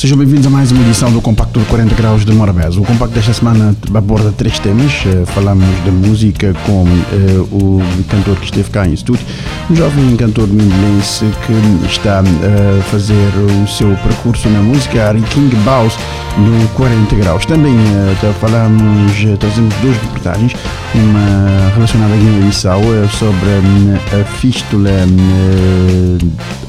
Sejam bem-vindos a mais uma edição do Compacto de 40 Graus de Morabeza. O compacto desta semana aborda três temas. Eh, falamos de música com uh, o cantor que esteve cá em estúdio, um jovem cantor mindelense que está eh, a fazer o seu percurso na música, Ari King Baus, no 40 Graus. Também uh, falamos, trazemos duas reportagens, uma relacionada à Guiné-Bissau sobre uh, a fístula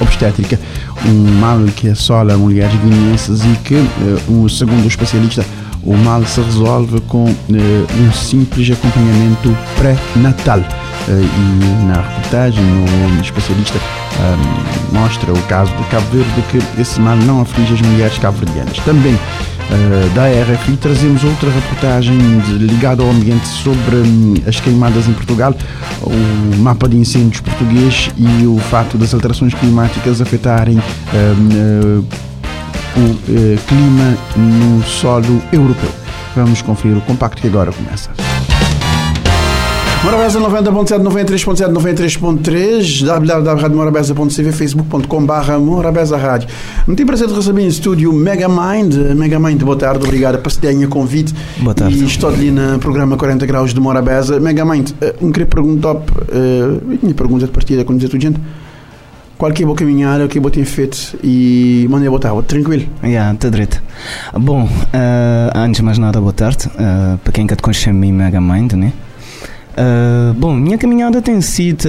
obstétrica um mal que assola mulheres guineenses e que, uh, segundo o especialista, o mal se resolve com uh, um simples acompanhamento pré-natal. Uh, e na reportagem, o especialista mostra o caso de Cabo Verde que esse mal não aflige as mulheres cabo-verdianas. Também uh, da RFI trazemos outra reportagem ligada ao ambiente sobre um, as queimadas em Portugal, o mapa de incêndios português e o fato das alterações climáticas afetarem uh, o clima no solo europeu. Vamos conferir o compacto que agora começa. Morabeza 90.7, 93.7, 93.3, www.radiomorabeza.cv, facebook.com barra Morabeza Rádio. Não tenho prazer de receber em estúdio Megamind. Megamind, boa tarde, obrigado por terem convite. Boa tarde. E estou ali no programa 40 Graus de Morabeza. Megamind, um queria perguntar, uh, minha pergunta de partida, como dizer tudo gente, qual que é a boa caminhada, o que é boa tem feito e mandei botar, tranquilo? Yeah, está direito. Bom, uh, antes de mais nada, boa tarde. Uh, para quem quer te conhecer, me Megamind, né? Uh, bom, minha caminhada tem sido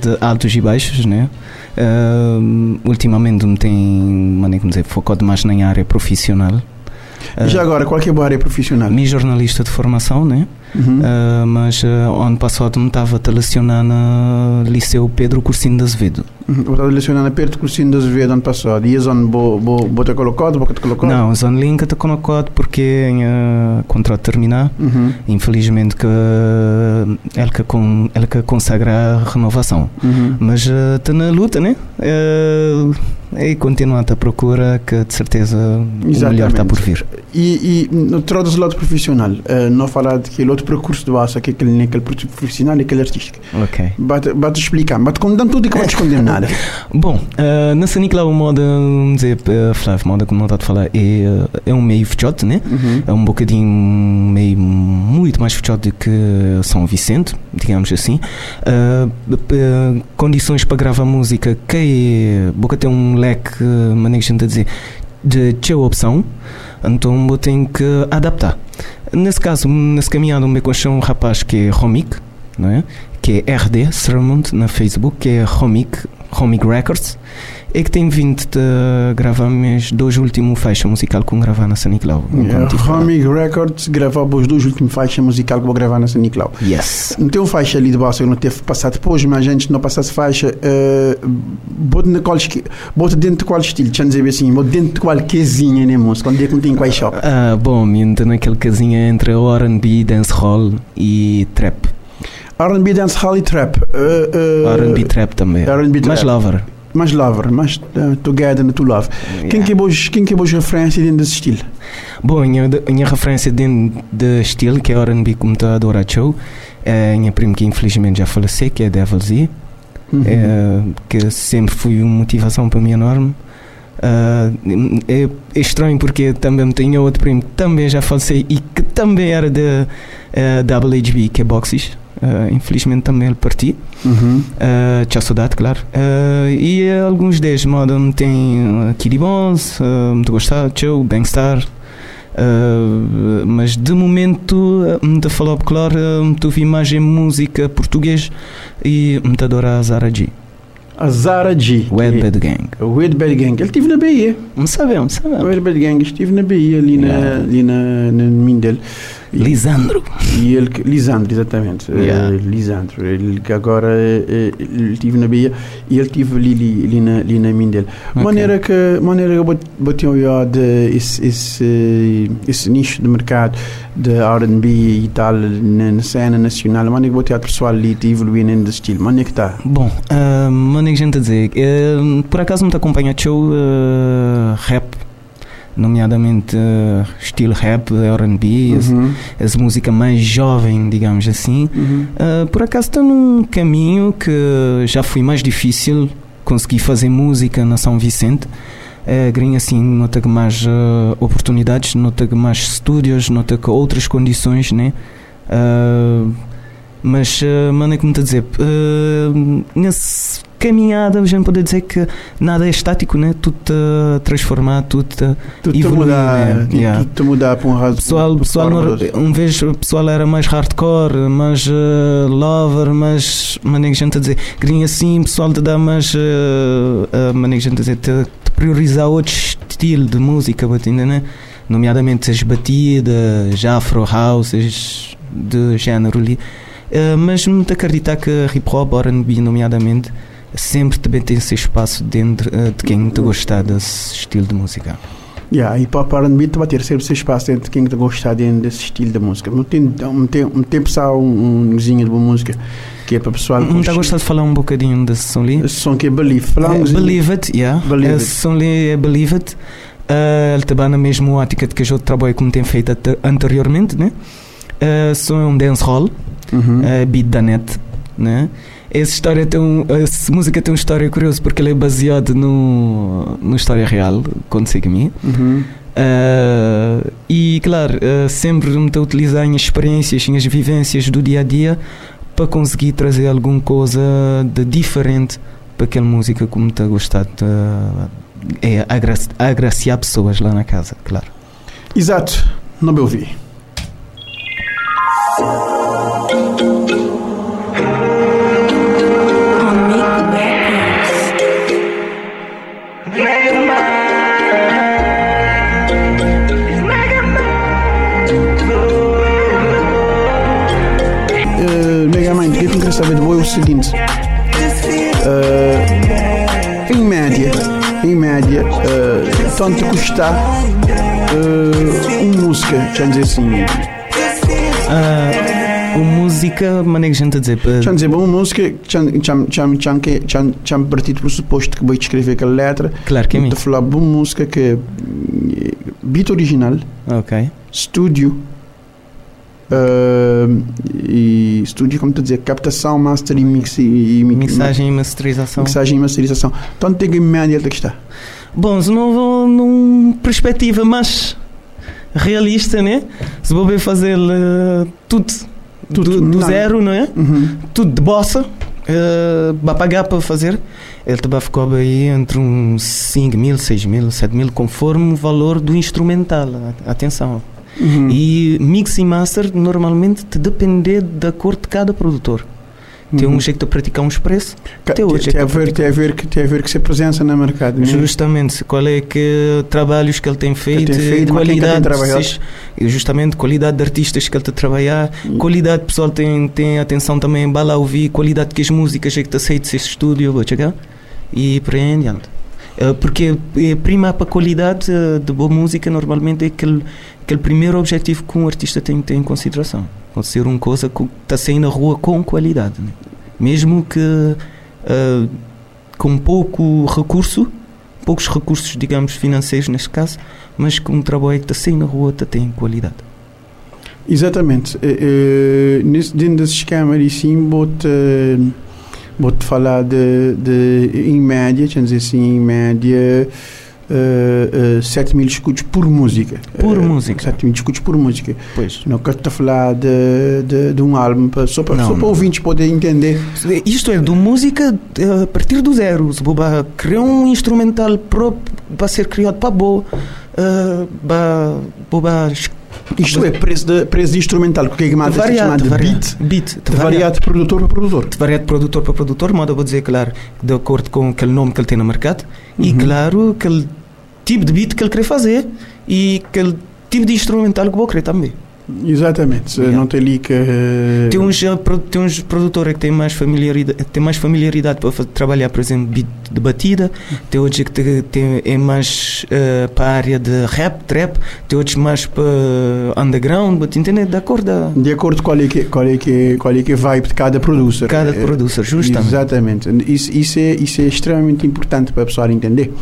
de altos e baixos, né? Uh, ultimamente me tem, maneira dizer, focado mais na área profissional. Uh, Já agora, qual é a área profissional? Mi jornalista de formação, né? Uhum. Uh, mas uh, ano passado me estava a lecionar no Liceu Pedro Cursino de Azevedo. Uhum. Estava a lecionar no Pedro Cursino de Azevedo ano passado. E a zona boa te colocado? Te colocado? Não, a zona linka te colocado porque o contrato terminar. Uhum. Infelizmente que ele que, com, ele que consagra a renovação. Uhum. Mas está uh, na luta, né? Uh, e continua a procura que de certeza Exatamente. o melhor está por vir. E, e no do lado profissional, uh, não falar de que outro percurso do aço, aquele, aquele profissional e aquele artístico. Ok. Bate, bate explicar, bate condemnar tudo e que bate condemnar nada. Bom, uh, na Sanicla o modo, dizer, uh, Flávio, modo como não está a falar, é, é um meio fechado, né? Uhum. É um bocadinho meio muito mais fechado do que São Vicente, digamos assim. Uh, condições para gravar música que é, boca tem um leque, maneira de dizer, de tchau opção, então eu tenho que adaptar. Nesse caso, nesse caminhado, me conheceu um rapaz que é Romik, não é? Que é RD Sermont na Facebook, que é Romik, Romik Records, é que tem vindo de gravar meus dois últimos faixas musical com gravar na Saniclau. Yeah, Romik Records gravava os dois últimos faixas musical que vou gravar na Saniclau. Yes. Não tem faixa ali de baixo que não teve passado depois, mas a gente não passasse faixa, uh, bota, na qual, bota dentro de qual estilo, deixa dizer assim, bota dentro de qual casinha, né, moço? Quando é que não tem qual shop? Ah, bom, então naquele casinha entre R&B, dancehall e trap. R&B, dancehall e trap. Uh, uh, R&B trap também. R&B trap. Mais lover. Mais lover, mais uh, together to love. Yeah. Quem que é boas, quem que é boas referências dentro desse estilo? Bom, a minha, minha referência dentro desse estilo, que é R&B como está a adorar show, é a minha prima que infelizmente já faleceu, que é Devil Z. Uhum. É, que sempre foi uma motivação para mim enorme. Uh, é, é, estranho porque também tenho outro primo que também já faleceu e que também era da uh, WHB, que é Boxes. Uh, infelizmente também ele partiu. Uhum. Uh, tinha saudade, claro. Uh, e alguns deles, modo, tem Kiddy Bones, muito gostado, Joe, Bangstar. Mas de momento, me uh, falar claro, tu vi mais em música português e me adora a Zara G. A Zara G. Wed Bad Gang. Wed Bad Gang. Ele estive na Bahia. Não sabemos, sabemos. Wed Bad Gang estive na Bahia, ali, yeah. na, ali na, na Mindel. Lisandro. E ele, Lisandro, exatamente. Yeah. Uh, Lisandro. Ele que agora uh, ele estive na Bahia e ele estive ali, ali, ali, na, ali na Mindel. Okay. Maneira que, maneira que eu bati um de esse, esse, esse nicho de mercado de R&B e tal na, na cena nacional. Maneira que bati a pessoal ali te evoluir nesse estilo. Maneira que está. Bom, uh, maneira que a gente a dizer. Uh, por acaso me acompanha show uh, rap nomeadamente uh, estilo rap, R&B, Uhum. as, as músicas mais jovem, digamos assim. Uhum. Uh, por acaso estou num caminho que já foi mais difícil conseguir fazer música na São Vicente. Uh, grinha assim, nota que mais uh, oportunidades, nota que mais estúdios, nota que outras condições, né? Uh, mas, uh, mano, é como te a dizer, uh, nessa caminhada a gente pode dizer que nada é estático, né? Tudo está transformado, tudo está Tudo te Evoluir, mudar, né? tudo- Yeah. tudo te mudar para um raso. pessoal, pessoal um vez o pessoal era mais hardcore, mais uh, lover, mais a gente a dizer, queria assim, o pessoal te dá mais uh, uh, a gente a dizer, te, te priorizar outro estilo de música, bate, né? nomeadamente as batidas, afro houses de género ali. Uh, mas muito acreditar que hip hop, R&B nomeadamente, sempre também tem esse espaço dentro uh, de quem te gostar desse estilo de música. Yeah, para para mim vai ter sempre esse espaço dentro de quem está gostar dentro desse estilo de música. Não tem, não tem, não tem só um, um de boa música que é para o pessoal. Não está a gostar de falar um bocadinho desse som ali? Esse som que é Believe. Falar um É, Believe It, yeah. Believe Esse It. som ali é Believe It. Uh, ele também na mesma ótica de que eu trabalho como tem feito ante- anteriormente, né? Uh, som é um dance hall, Uhum. uh, beat da net, né? Essa história tem um, essa música tem uma história curiosa porque ele é baseado no, no história real, aconteceu comigo. Uhum. Uh, e claro, uh, sempre me estou a utilizar as experiências, as vivências do dia a dia para conseguir trazer alguma coisa de diferente para aquela música como está a gostar de é, agra agraciar pessoas lá na casa, claro. Exato, não me ouvi. Saber de boa é o seguinte. Uh, em média, em média, uh, tanto custar uh, uma música, já dizer assim, o música, maneira que a gente a dizer, para- já dizer, uma música, já partido do pressuposto que vou escrever aquela letra, claro que é. Estou falar uma música que é beat original, Ok. estúdio uh, e estúdio, como a dizer, captação, master e mix e, mi- Mixagem e masterização. mixagem e masterização. Então tem que média que está. Bom, se não vou numa perspectiva mais realista, né? Se vou fazer eh, tudo, Tudo, do, do zero, não é? Uhum. Tudo de bossa, uh, vai pagar para fazer. Ele também ficou aí entre uns 5 mil, 6 mil, 7 mil, conforme o valor do instrumental. Atenção. Uhum. E mix e master normalmente te depende de acordo de cada produtor. Tem um Uhum. jeito de praticar preços. Ca- tem tem, hoje tem a é ver, tem a ver que tem a ver que se presença no mercado. né? Justamente, qual é que trabalhos que ele tem feito, tem feito, qualidade, tem se- e justamente qualidade de artistas que ele está a trabalhar, E- qualidade pessoal tem tem atenção também bala ouvir, qualidade que as músicas é que está aceito esse estúdio, vou chegar e por aí em diante. Eh, Porque eh, prima para a qualidade eh, de boa música normalmente é aquele, aquele primeiro objetivo que um artista tem que ter em consideração. Pode ser uma coisa que está saindo na rua com qualidade. né? Mesmo que eh, com pouco recurso, poucos recursos, digamos, financeiros neste caso, mas com um trabalho que está saindo na rua está tem qualidade. Exatamente. Nesse- dentro desse esquema sim, vou-te vou-te falar de, de, em média, quer dizer assim, em média, uh, uh, 7 mil escudos por música. Por Eh, música. 7 mil escudos por música. Pois. Não quero-te falar de, de, de um álbum, só para, só para ouvintes poderem entender. Isto é, do música eh, a partir do zero. Se boba criar um instrumental próprio para ser criado para boa, uh, para boba Isto é, preço de, preço de instrumental, porque é que é variado, chamado de variado, beat, beat, de variado. de produtor para produtor. de variado de produtor para produtor, modo vou dizer, claro, de acordo com aquele nome que ele tem no mercado e, Uhum. claro, aquele tipo de beat que ele quer fazer e aquele tipo de instrumental que vou querer também. Exatamente. Yeah. Não tem ali que. Tem uns, eh, tem uns produtores que têm mais familiaridade, têm mais familiaridade para trabalhar, por exemplo, beat de batida, tem outros que tem, é mais eh, para a área de rap, trap, tem outros mais para underground, but, entende? De acordo a De acordo com qual é que, qual é que, qual é que vibe de cada producer. cada Eh, producer, justamente. Exatamente. Isso, isso, é, isso é extremamente importante para a pessoa entender.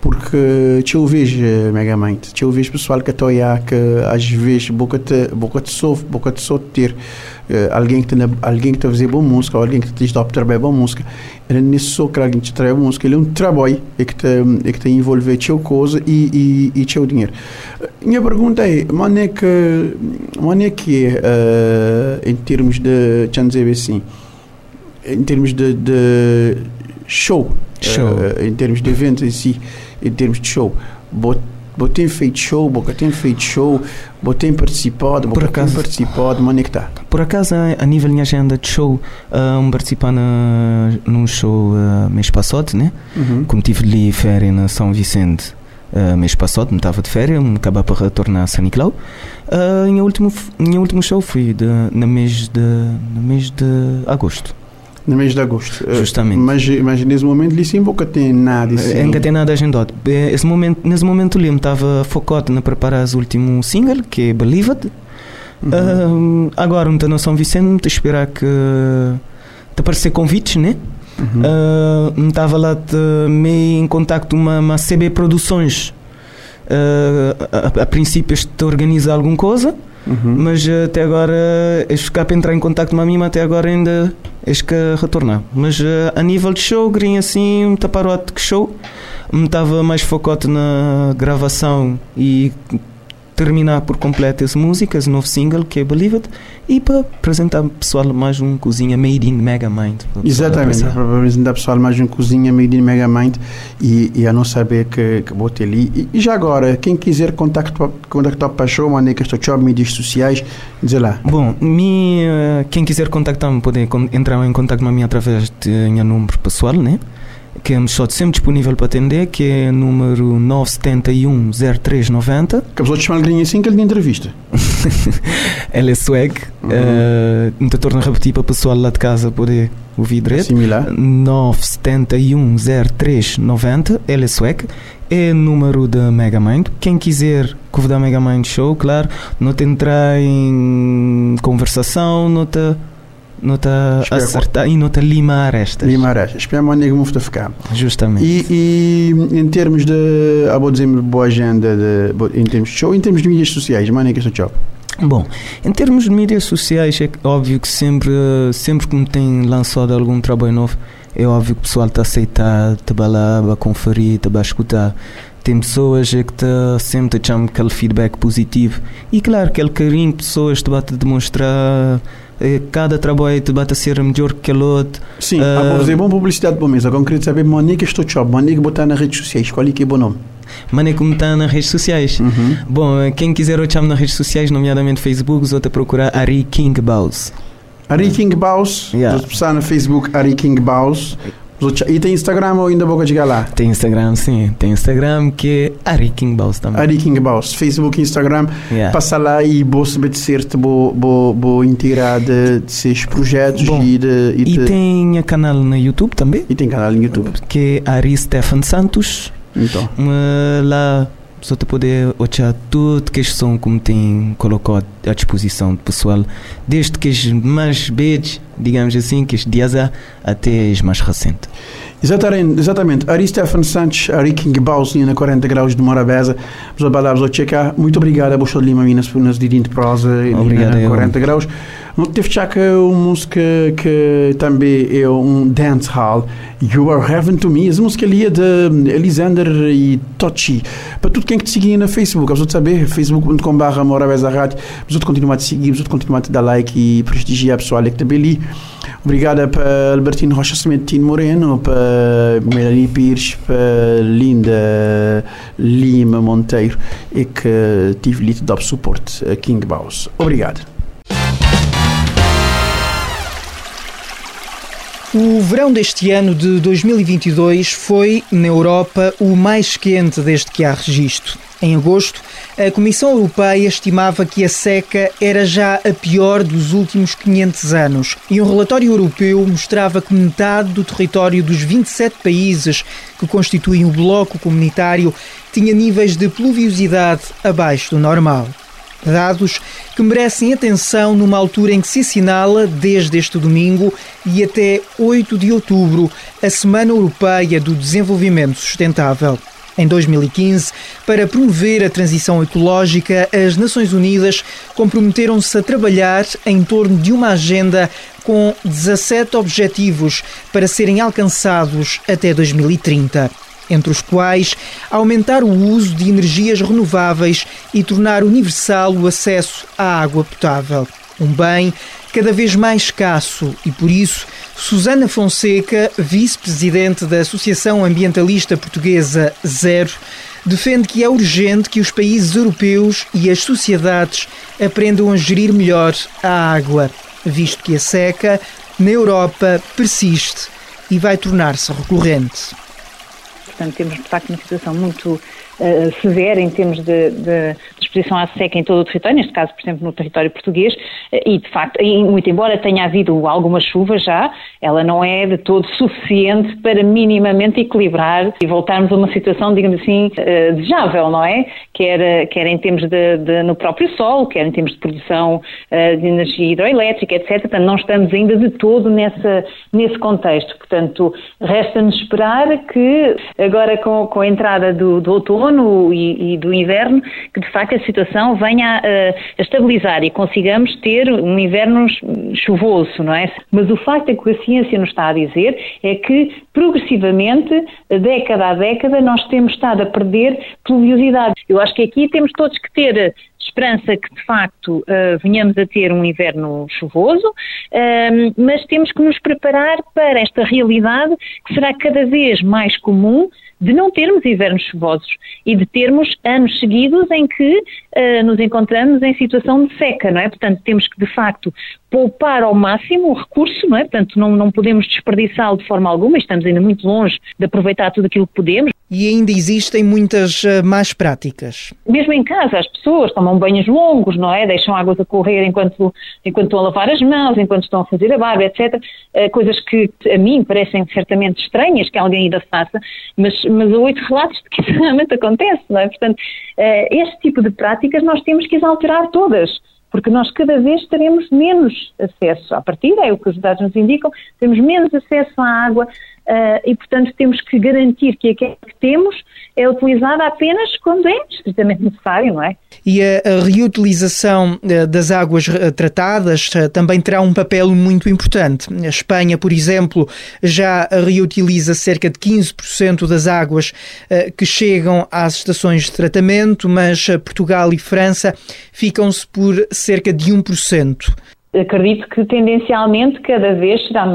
Porque te vejo eh, megamente, te eu vejo pessoal que está aí que às vezes boca te boca te sofre, boca te só ter eh, alguém que alguém que está a fazer boa música, alguém que te está a trabalhar boa música, ele não é só que alguém te trabalha música, ele é um trabalho é que te é que te envolve teu coisa e e, e teu dinheiro. Minha pergunta é, mano é que mano é que é, em termos de, deixa dizer assim, em termos de, de show, Show. uh, em termos de eventos em si, em termos de show. Bot, tem feito show, Boca tem feito show, Boca tem participado, Boca tem participado, mas é que está? Por acaso, a nível de agenda de show, uh, um participar na, num show uh, mês passado, né? Uhum. Como tive ali férias na São Vicente uh, mês passado, me estava de férias, me acaba para retornar a São Nicolau. Uh, em último, em último show fui de, no, mês de, no mês de agosto. No mês de agosto. Justamente. Mas, mas nesse momento ali sim nunca tem nada assim. Nunca tem nada agendado. Esse momento, nesse momento ali, estava focado na preparar o último single, que é Believe It. Uhum. Uh, agora, não na São Vicente, esperar que te aparecer convites, né? Uhum. Uh, estava lá de, meio em contacto com uma, uma CB Produções. Uh, a, a, princípio, este organiza alguma coisa. Uhum. Mas até agora, este ficar para entrar em contato com a mim, até agora ainda este que retornar. Mas uh, a nível de show, green assim, um taparote que show, me estava mais focado na gravação e terminar por completo essa música, esse novo single que é Believe It, e para apresentar pessoal mais um cozinha made in Megamind. Exatamente, para apresentar pessoal mais um cozinha made in Megamind e, e a não saber que, que vou ter ali. E, e, já agora, quem quiser contactar, contactar para show, mandei que estou job, mídias sociais, dizer lá. Bom, me, uh, quem quiser contactar-me pode entrar em contato com a mim através de meu número pessoal, né? Que é só sempre disponível para atender, que é número 971 0390. Que a pessoa te chama assim que ele entrevista. Ela é swag. Uhum. Uh, então torna a repetir para o pessoal lá de casa poder ouvir direito. Similar. 971 0390. Ela é swag. É número da Megamind. Quem quiser convidar a Megamind Show, claro, não te entrar em conversação, não te nota acertar e nota limar estas. Limar estas. Esperamos onde é que ficar. Justamente. E, e, em termos de, ah, vou dizer, boa agenda, de, em termos de show, em termos de mídias sociais, mano, é que este job? Bom, em termos de mídias sociais, é óbvio que sempre, sempre que me tem lançado algum trabalho novo, é óbvio que o pessoal está a aceitar, está a a conferir, está a escutar. Tem pessoas que tá sempre te chamam aquele feedback positivo. E claro, aquele carinho que pessoas te bate a demonstrar cada trabalho a ser melhor que o outro. Sim, uh, a fazer boa publicidade para mim, eu queria saber, mano, que estou job, mano, que botar nas redes sociais, qual é que é o bom nome? Mano, é como está nas redes sociais. Uhum. Bom, quem quiser eu chamo nas redes sociais, nomeadamente Facebook, ou te procurar Ari King Baus. Ari King Baus, yeah. no Facebook Ari King Baus. E tem Instagram ou ainda vou chegar lá? Tem Instagram, sim. Tem Instagram que é Ari King Baus também. Ari King Baus. Facebook, Instagram. Yeah. Passa lá e vou saber de certo, vou, vou, vou inteirar de, de seus projetos. Bom, e, de, e, e tem canal no YouTube também. E tem canal no YouTube. Que é Ari Stefan Santos. Então. Lá só te poder olhar tudo que são como tem colocado à disposição do pessoal, desde que os mais beijos, digamos assim, que os dias até os mais recentes. Exatamente, exatamente. Ari Stefan Santos, Ari King Bausin, na 40 graus de Morabeza. Palavras ao checar. Muito obrigado a de Lima, nas, nas de prosa, obrigado, na 40 graus. No teve já que uma música que também é um dance hall, You Are Heaven to Me, essa música ali é de Elisander e Tochi. Para tudo quem que te seguir na Facebook, a saber, facebook.com.br Morabeza Rádio, a continuar a te seguir, a continuar a te dar like e prestigiar a pessoa que está ali. Obrigada para Albertino Rocha Sementino Moreno, para Melanie Pires, para Linda Lima Monteiro e que tive lhe dar suporte a King Baus. Obrigado. O verão deste ano de 2022 foi, na Europa, o mais quente desde que há registro. Em agosto, a Comissão Europeia estimava que a seca era já a pior dos últimos 500 anos e um relatório europeu mostrava que metade do território dos 27 países que constituem o bloco comunitário tinha níveis de pluviosidade abaixo do normal. Dados que merecem atenção numa altura em que se assinala, desde este domingo e até 8 de outubro, a Semana Europeia do Desenvolvimento Sustentável. Em 2015, para promover a transição ecológica, as Nações Unidas comprometeram-se a trabalhar em torno de uma agenda com 17 objetivos para serem alcançados até 2030 entre os quais aumentar o uso de energias renováveis e tornar universal o acesso à água potável. Um bem cada vez mais escasso e, por isso, Susana Fonseca, vice-presidente da Associação Ambientalista Portuguesa Zero, defende que é urgente que os países europeus e as sociedades aprendam a gerir melhor a água, visto que a seca na Europa persiste e vai tornar-se recorrente. Portanto, temos de facto uma situação muito uh, severa em termos de, de, exposição à seca em todo o território, neste caso, por exemplo, no território português, uh, e de facto, muito embora tenha havido alguma chuva já, ela não é de todo suficiente para minimamente equilibrar e voltarmos a uma situação, digamos assim, uh, desejável, não é? Quer, quer em termos de, de, no próprio sol, quer em termos de produção de energia hidroelétrica, etc. Portanto, não estamos ainda de todo nessa, nesse contexto. Portanto, resta-nos esperar que agora com, com a entrada do, do outono e, e, do inverno, que de facto a situação venha a, a, estabilizar e consigamos ter um inverno chuvoso, não é? Mas o facto é que a ciência nos está a dizer é que progressivamente, década a década, nós temos estado a perder pluviosidade. Eu acho que aqui temos todos que ter esperança que de facto uh, venhamos a ter um inverno chuvoso, uh, mas temos que nos preparar para esta realidade que será cada vez mais comum de não termos invernos chuvosos e de termos anos seguidos em que uh, nos encontramos em situação de seca, não é? Portanto, temos que, de facto, poupar ao máximo o recurso, não é? Portanto, não, não podemos desperdiçá-lo de forma alguma, estamos ainda muito longe de aproveitar tudo aquilo que podemos. E ainda existem muitas uh, más práticas. Mesmo em casa, as pessoas tomam banhos longos, não é? Deixam águas a correr enquanto, enquanto estão a lavar as mãos, enquanto estão a fazer a barba, etc. Eh, coisas que a mim parecem certamente estranhas que alguém ainda faça, mas, mas há oito relatos de que isso realmente acontece, não é? Portanto, uh, este tipo de práticas nós temos que as alterar todas porque nós cada vez teremos menos acesso à partida, é o que os dados nos indicam, temos menos acesso à água, Uh, e, portanto, temos que garantir que aquela que temos é utilizada apenas quando é estritamente necessário, não é? E a, a reutilização uh, das águas uh, tratadas também terá um papel muito importante. A Espanha, por exemplo, já reutiliza cerca de 15% das águas que chegam às estações de tratamento, mas Portugal e França ficam-se por cerca de 1% acredito que tendencialmente cada vez será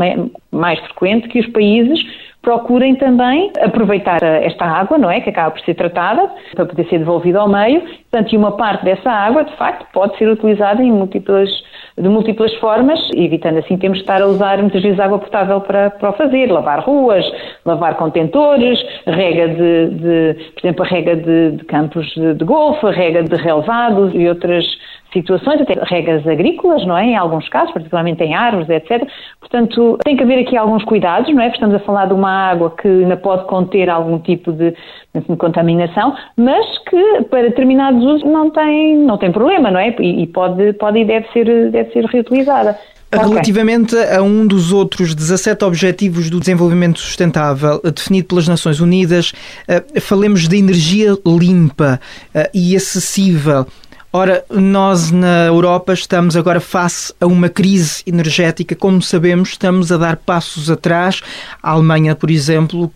mais frequente que os países procurem também aproveitar esta água, não é? Que acaba por ser tratada para poder ser devolvida ao meio. Portanto, e uma parte dessa água, de facto, pode ser utilizada em múltiplas, de múltiplas formas, evitando assim temos de estar a usar muitas vezes água potável para, para o fazer, lavar ruas, lavar contentores, rega de, de por exemplo, a rega de, de campos de, de golfe, rega de relevados e outras situações, até regras agrícolas, não é? Em alguns casos, particularmente em árvores, etc. Portanto, tem que haver aqui alguns cuidados, não é? Estamos a falar de uma água que ainda pode conter algum tipo de, de contaminação, mas que para determinados usos não tem, não tem problema, não é? E, e pode, pode e deve ser, deve ser reutilizada. Relativamente okay. a um dos outros 17 Objetivos do Desenvolvimento Sustentável definido pelas Nações Unidas, uh, falemos de energia limpa uh, e acessível. Ora, nós na Europa estamos agora face a uma crise energética. Como sabemos, estamos a dar passos atrás. A Alemanha, por exemplo,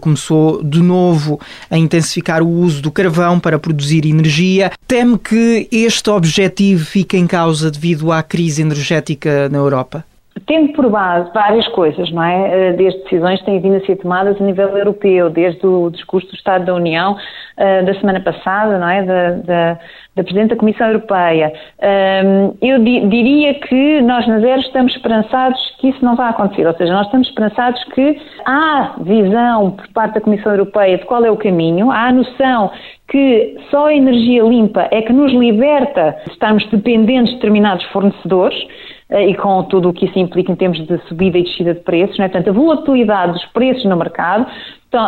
começou de novo a intensificar o uso do carvão para produzir energia. Teme que este objetivo fique em causa devido à crise energética na Europa? Tendo por base várias coisas, não é? Eh, desde decisões que têm vindo a ser tomadas a nível europeu, desde o discurso do Estado da União uh, da semana passada, não é? Da, da, da Presidente da Comissão Europeia. Eu di diria que nós na Zero estamos esperançados que isso não vai acontecer, ou seja, nós estamos esperançados que há visão por parte da Comissão Europeia de qual é o caminho, há a noção que só a energia limpa é que nos liberta de estarmos dependentes de determinados fornecedores eh, e com tudo o que isso implica em termos de subida e descida de preços, não é? portanto a volatilidade dos preços no mercado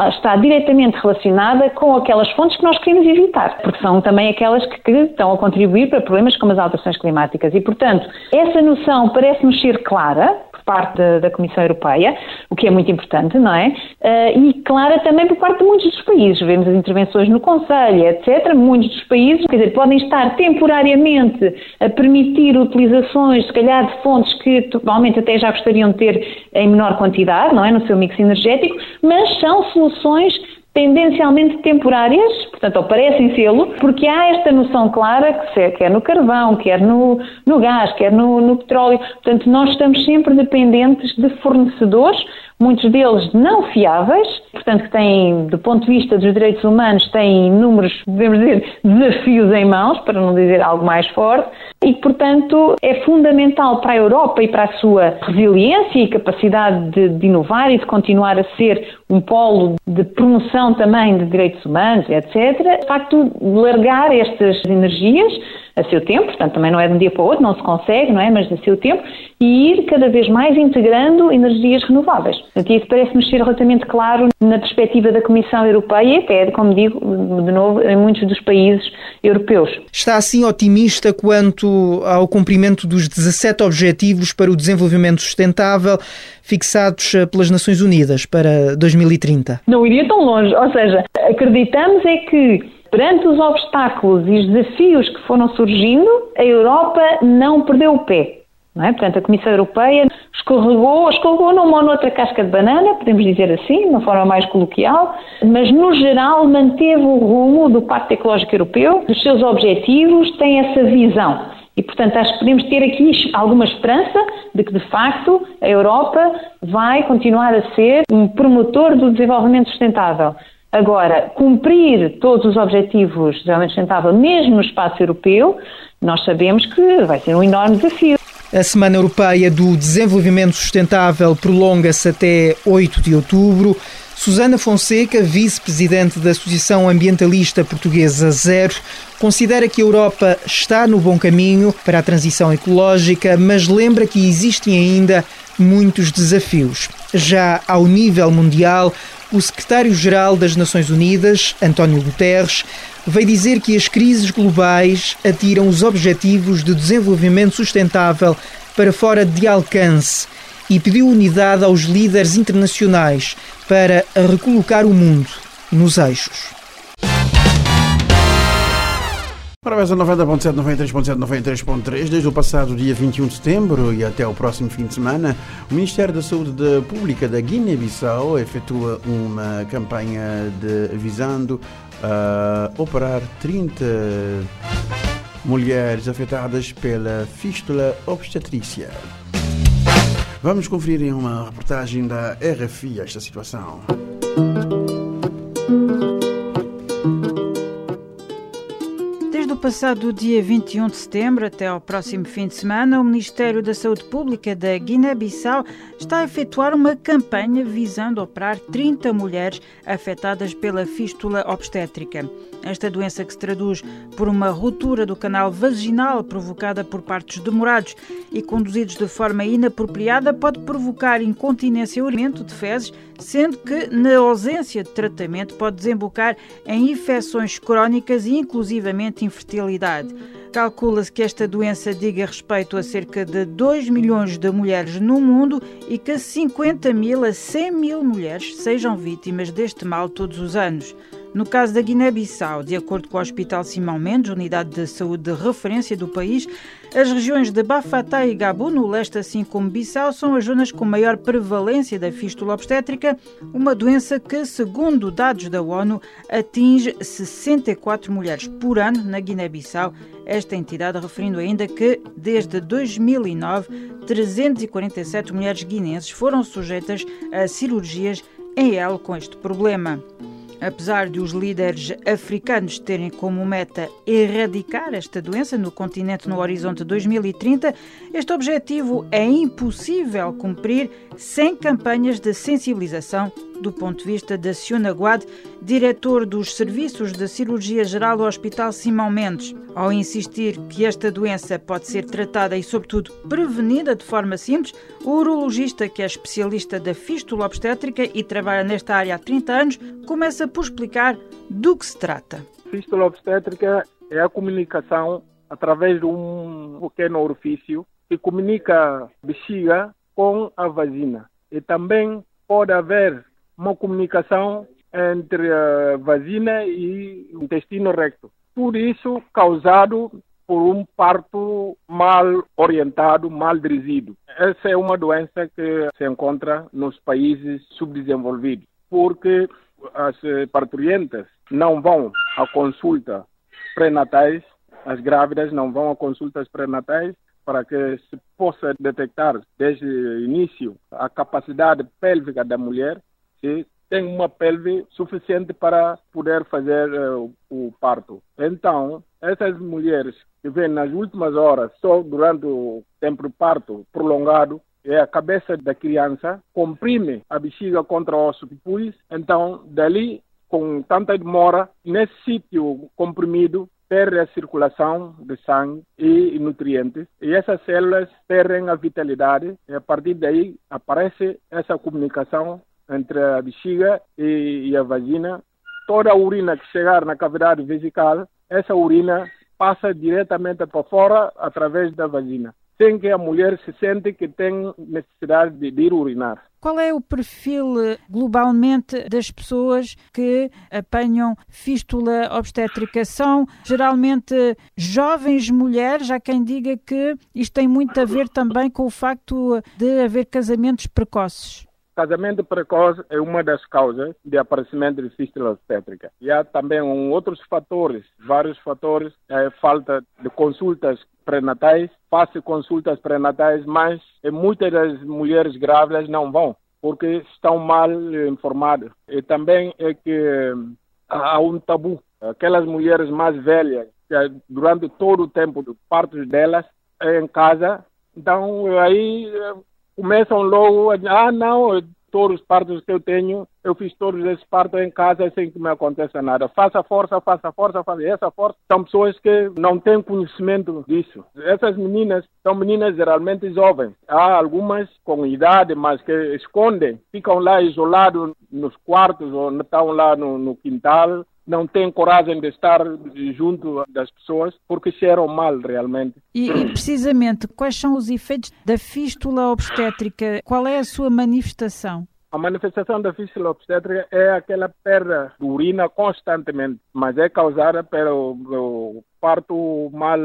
está, diretamente relacionada com aquelas fontes que nós queremos evitar, porque são também aquelas que, que estão a contribuir para problemas como as alterações climáticas. E, portanto, essa noção parece-nos ser clara, parte da, da, Comissão Europeia, o que é muito importante, não é? Uh, e clara também por parte de muitos dos países. Vemos as intervenções no Conselho, etc. Muitos dos países, quer dizer, podem estar temporariamente a permitir utilizações, se calhar, de fontes que provavelmente até já gostariam de ter em menor quantidade, não é? No seu mix energético, mas são soluções tendencialmente temporárias, portanto, ou parecem sê-lo, porque há esta noção clara que se quer no carvão, quer no, no gás, quer no, no petróleo. Portanto, nós estamos sempre dependentes de fornecedores muitos deles não fiáveis, portanto que têm, do ponto de vista dos direitos humanos, têm inúmeros, devemos dizer, desafios em mãos, para não dizer algo mais forte, e portanto é fundamental para a Europa e para a sua resiliência e capacidade de, de inovar e de continuar a ser um polo de promoção também de direitos humanos, etc. De facto, largar estas energias a seu tempo, portanto também não é de um dia para o outro, não se consegue, não é? Mas a seu tempo, e ir cada vez mais integrando energias renováveis. Portanto, isso parece-me ser relativamente claro na perspectiva da Comissão Europeia e até, como digo, de novo, em muitos dos países europeus. Está assim otimista quanto ao cumprimento dos 17 Objetivos para o Desenvolvimento Sustentável fixados eh, pelas Nações Unidas para 2030? Não iria tão longe, ou seja, acreditamos é que Perante os obstáculos e os desafios que foram surgindo, a Europa não perdeu o pé. É? Portanto, a Comissão Europeia escorregou, escorregou numa ou noutra casca de banana, podemos dizer assim, de uma forma mais coloquial, mas no geral manteve o rumo do Pacto Ecológico Europeu, dos seus objetivos, tem essa visão. E, portanto, acho que podemos ter aqui alguma esperança de que, de facto, a Europa vai continuar a ser um promotor do desenvolvimento sustentável. Agora, cumprir todos os objetivos de desenvolvimento sustentável, mesmo no espaço europeu, nós sabemos que vai ser um enorme desafio. A Semana Europeia do Desenvolvimento Sustentável prolonga-se até 8 de outubro. Susana Fonseca, vice-presidente da Associação Ambientalista Portuguesa Zero, considera que a Europa está no bom caminho para a transição ecológica, mas lembra que existem ainda muitos desafios. Já ao nível mundial, o secretário-geral das Nações Unidas, António Guterres, veio dizer que as crises globais atiram os objetivos de desenvolvimento sustentável para fora de alcance e pediu unidade aos líderes internacionais para recolocar o mundo nos eixos. Para mais 90.7, 93.7, 93.3, desde o passado dia 21 de setembro e até o próximo fim de semana, o Ministério da Saúde Pública da Guiné-Bissau efetua uma campanha de, visando uh, operar 30 mulheres afetadas pela fístula obstetrícia. Vamos conferir em uma reportagem da RFI esta situação. Passado dia 21 de setembro até ao próximo fim de semana, o Ministério da Saúde Pública da Guiné-Bissau está a efetuar uma campanha visando operar 30 mulheres afetadas pela fístula obstétrica. Esta doença que se traduz por uma ruptura do canal vaginal provocada por partos demorados e conduzidos de forma inapropriada pode provocar incontinência e de fezes, sendo que, na ausência de tratamento, pode desembocar em infecções crónicas e inclusivamente infertilidade. Calcula-se que esta doença diga respeito a cerca de 2 milhões de mulheres no mundo e que 50 mil a 100 mil mulheres sejam vítimas deste mal todos os anos. No caso da Guiné-Bissau, de acordo com o Hospital Simão Mendes, unidade de saúde de referência do país, as regiões de Bafatá e Gabu, no leste, assim como Bissau, são as zonas com maior prevalência da fístula obstétrica, uma doença que, segundo dados da ONU, atinge 64 mulheres por ano na Guiné-Bissau. Esta entidade referindo ainda que, desde 2009, 347 mulheres guinenses foram sujeitas a cirurgias em L com este problema. Apesar de os líderes africanos terem como meta erradicar esta doença no continente no horizonte 2030, este objetivo é impossível cumprir sem campanhas de sensibilização do ponto de vista de Siona diretor dos Serviços de Cirurgia Geral do Hospital Simão Mendes, ao insistir que esta doença pode ser tratada e, sobretudo, prevenida de forma simples, o urologista, que é especialista da fístula obstétrica e trabalha nesta área há 30 anos, começa por explicar do que se trata. Fístula obstétrica é a comunicação através de um pequeno orifício que comunica a bexiga com a vagina. E também pode haver uma comunicação entre a vagina e o intestino recto. Tudo isso causado por um parto mal orientado, mal dirigido. Essa é uma doença que se encontra nos países subdesenvolvidos, porque as parturientas não vão à consulta pré-natais, as grávidas não vão a consultas pré-natais para que se possa detectar desde o início a capacidade pélvica da mulher, se tem uma pelve suficiente para poder fazer uh, o parto. Então, essas mulheres que vêm nas últimas horas, só durante o tempo do parto prolongado, é a cabeça da criança, comprime a bexiga contra o osso pus, então dali, com tanta demora, nesse sítio comprimido, perde a circulação de sangue e nutrientes e essas células perdem a vitalidade e a partir daí aparece essa comunicação entre a bexiga e, e a vagina. Toda a urina que chegar na cavidade vesical, essa urina passa diretamente para fora através da vagina sem que a mulher se sente que tem necessidade de, ir urinar. Qual é o perfil eh, globalmente das pessoas que apanham fístula obstétrica? São geralmente jovens mulheres, há quem diga que isto tem muito a ver também com o facto de haver casamentos precoces. Casamento precoce é uma das causas de aparecimento de fístula obstétrica. E há também um, outros fatores, vários fatores, é, falta de consultas pré-natais, faz consultas pré-natais, mas muitas das mulheres grávidas não vão, porque estão mal informadas. E também é que há um tabu. Aquelas mulheres mais velhas, que durante todo o tempo do parto delas, é em casa, então aí começam logo a dizer, ah, não, todos os partos que eu tenho, eu fiz todos esses partos em casa sem que me aconteça nada. Faça força, faça força, faça essa força. São pessoas que não têm conhecimento disso. Essas meninas são meninas geralmente jovens. Há algumas com idade, mas que escondem, ficam lá isolados nos quartos ou estão lá no, no quintal não têm coragem de estar junto das pessoas porque cheiram mal realmente. E, e, precisamente, quais são os efeitos da fístula obstétrica? Qual é a sua manifestação? A manifestação da fístula obstétrica é aquela perda de urina constantemente, mas é causada pelo, parto mal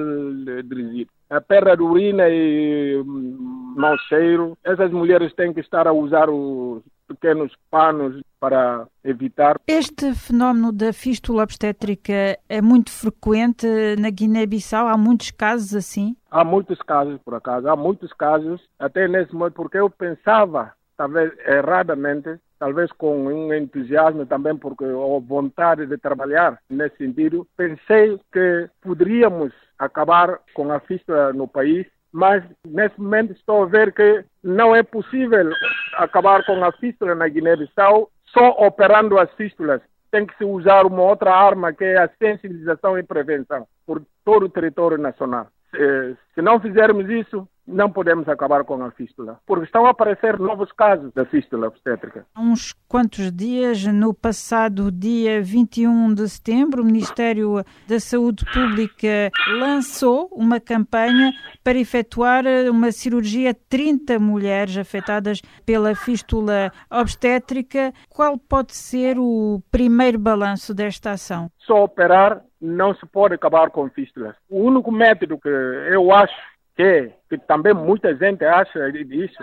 dirigido. A perda de urina e hum, mau cheiro, essas mulheres têm que estar a usar os pequenos panos para evitar. Este fenómeno da fístula obstétrica é muito frequente na Guiné-Bissau? Há muitos casos assim? Há muitos casos, por acaso. Há muitos casos, até nesse momento, porque eu pensava, talvez erradamente, talvez com um entusiasmo também, porque a vontade de trabalhar nesse sentido, pensei que poderíamos acabar com a fístula no país mas nesse momento estou a ver que não é possível acabar com a fístula na Guiné-Bissau só operando as fístulas. Tem que se usar uma outra arma que é a sensibilização e prevenção por todo o território nacional. Se, se não fizermos isso, não podemos acabar com a fístula, porque estão a aparecer novos casos da fístula obstétrica. Há uns quantos dias, no passado dia 21 de setembro, o Ministério da Saúde Pública lançou uma campanha para efetuar uma cirurgia a 30 mulheres afetadas pela fístula obstétrica. Qual pode ser o primeiro balanço desta ação? Só operar não se pode acabar com fístulas. O único método que eu acho que, que também muita gente acha disso,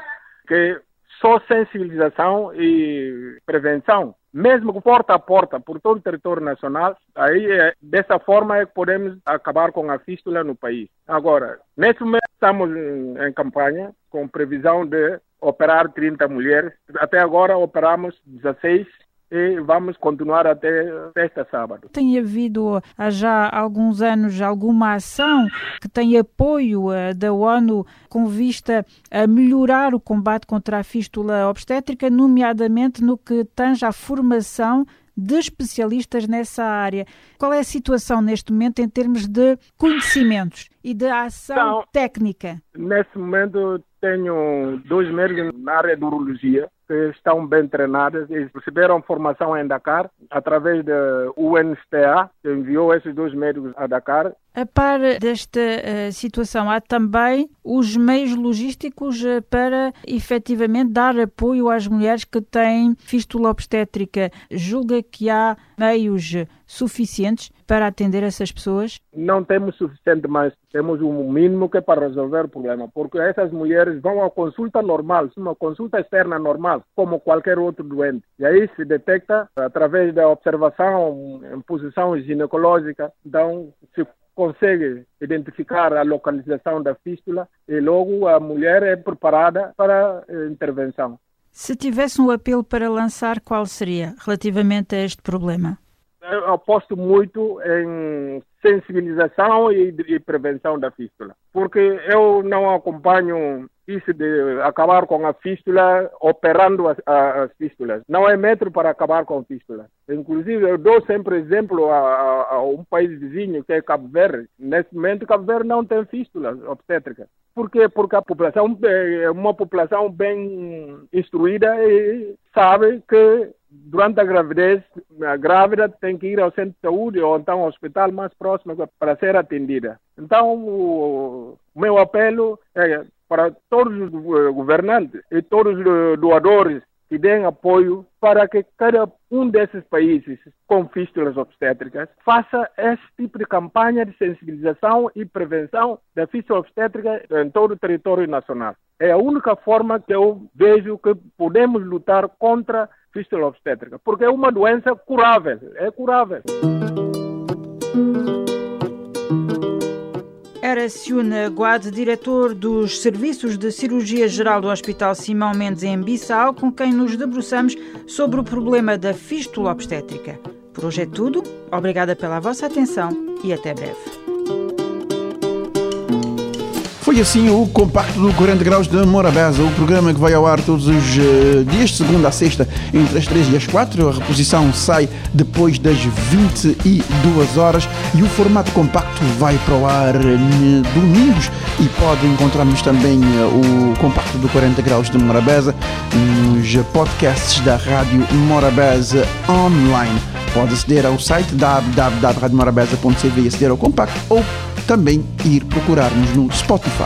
que só sensibilização e prevenção, mesmo porta a porta, por todo o território nacional, aí é, dessa forma é que podemos acabar com a fístula no país. Agora, nesse momento estamos em, em campanha com previsão de operar 30 mulheres. Até agora operamos 16 e vamos continuar até sexta sábado. Tem havido há já alguns anos alguma ação que tem apoio uh, da ONU com vista a melhorar o combate contra a fístula obstétrica, nomeadamente no que tange à formação de especialistas nessa área. Qual é a situação neste momento em termos de conhecimentos e de ação então, técnica? Nesse momento tenho dois médicos na área de urologia que estão bem treinadas e receberam formação em Dakar através da UNSTA, que enviou esses dois médicos a Dakar. A par desta uh, situação, há também os meios logísticos uh, para efetivamente dar apoio às mulheres que têm fístula obstétrica. Julga que há meios suficientes para atender essas pessoas? Não temos suficiente, mas temos o um mínimo que é para resolver o problema, porque essas mulheres vão à consulta normal, uma consulta externa normal, como qualquer outro doente. E aí se detecta através da observação em posição ginecológica, então se consegue identificar a localização da fístula e logo a mulher é preparada para a intervenção. Se tivesse um apelo para lançar, qual seria relativamente a este problema? Eu aposto muito em sensibilização e, e prevenção da fístula, porque eu não acompanho isso de acabar com a fístula operando as, as fístulas. Não é método para acabar com a fístula. Inclusive, eu dou sempre exemplo a, a, a, um país vizinho, que é Cabo Verde. Nesse momento, Cabo Verde não tem fístula obstétrica. Por quê? Porque a população é uma população bem instruída e sabe que durante a gravidez, a grávida tem que ir ao centro de saúde ou então ao hospital mais próximo para ser atendida. Então, o meu apelo é para todos os governantes e todos os doadores que deem apoio para que cada um desses países com fístulas obstétricas faça esse tipo de campanha de sensibilização e prevenção da fístula obstétrica em todo o território nacional. É a única forma que eu vejo que podemos lutar contra fístula obstétrica, porque é uma doença curável, é curável. Era Siuna Guad, diretor dos Serviços de Cirurgia Geral do Hospital Simão Mendes em Bissau, com quem nos debruçamos sobre o problema da fístula obstétrica. Por hoje é tudo. Obrigada pela vossa atenção e até breve. Foi assim o compacto do 40 Graus de Morabeza, o programa que vai ao ar todos os uh, dias, de segunda a sexta, entre as 3 e as 4. A reposição sai depois das 22 horas e o formato compacto vai para o ar uh, domingos e pode encontrarmos também uh, o compacto do 40 Graus de Morabeza nos podcasts da Rádio Morabeza online. Pode aceder ao site www.radiomorabeza.cv e aceder ao compacto ou também ir procurar-nos no Spotify.